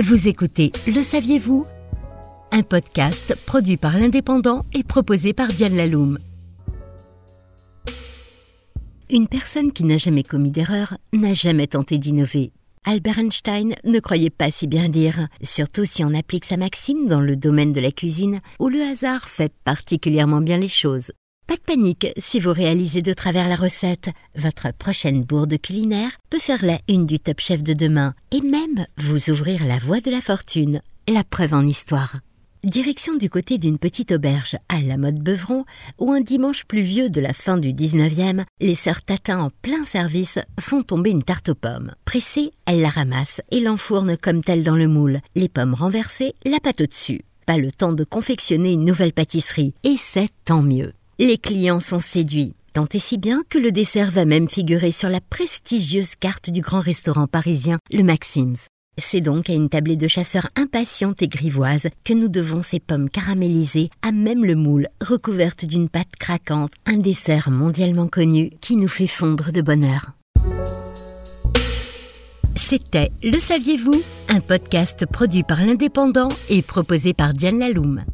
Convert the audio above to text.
Vous écoutez Le saviez-vous? Un podcast produit par l'Indépendant et proposé par Diane Laloum. Une personne qui n'a jamais commis d'erreur n'a jamais tenté d'innover. Albert Einstein ne croyait pas si bien dire, surtout si on applique sa maxime dans le domaine de la cuisine où le hasard fait particulièrement bien les choses. Pas de panique si vous réalisez de travers la recette. Votre prochaine bourde culinaire peut faire la une du Top Chef de demain et même vous ouvrir la voie de la fortune. La preuve en histoire. Direction du côté d'une petite auberge à la mode Beuvron, où un dimanche pluvieux de la fin du 19e, les sœurs Tatin en plein service font tomber une tarte aux pommes. Pressée, elles la ramassent et l'enfournent comme telle dans le moule, les pommes renversées, la pâte au-dessus. Pas le temps de confectionner une nouvelle pâtisserie, et c'est tant mieux. Les clients sont séduits, tant et si bien que le dessert va même figurer sur la prestigieuse carte du grand restaurant parisien, le Maxims. C'est donc à une tablée de chasseurs impatiente et grivoise que nous devons ces pommes caramélisées à même le moule, recouvertes d'une pâte craquante, un dessert mondialement connu qui nous fait fondre de bonheur. C'était Le Saviez-vous? Un podcast produit par l'Indépendant et proposé par Diane Laloum.